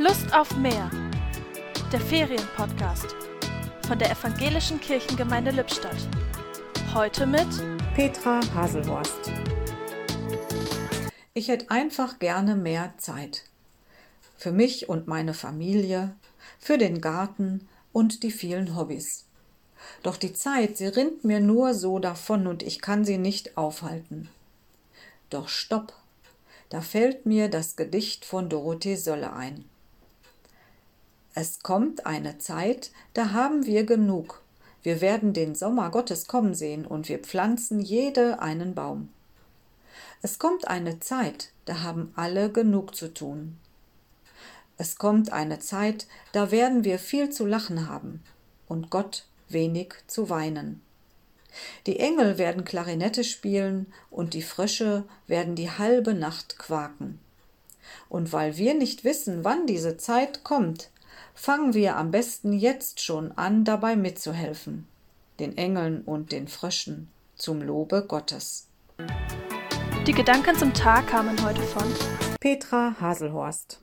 Lust auf mehr. Der Ferienpodcast von der Evangelischen Kirchengemeinde Lippstadt. Heute mit Petra Haselhorst. Ich hätte einfach gerne mehr Zeit. Für mich und meine Familie, für den Garten und die vielen Hobbys. Doch die Zeit, sie rinnt mir nur so davon und ich kann sie nicht aufhalten. Doch stopp, da fällt mir das Gedicht von Dorothee Sölle ein. Es kommt eine Zeit, da haben wir genug. Wir werden den Sommer Gottes kommen sehen und wir pflanzen jede einen Baum. Es kommt eine Zeit, da haben alle genug zu tun. Es kommt eine Zeit, da werden wir viel zu lachen haben und Gott wenig zu weinen. Die Engel werden Klarinette spielen und die Frösche werden die halbe Nacht quaken. Und weil wir nicht wissen, wann diese Zeit kommt, fangen wir am besten jetzt schon an, dabei mitzuhelfen, den Engeln und den Fröschen zum Lobe Gottes. Die Gedanken zum Tag kamen heute von Petra Haselhorst.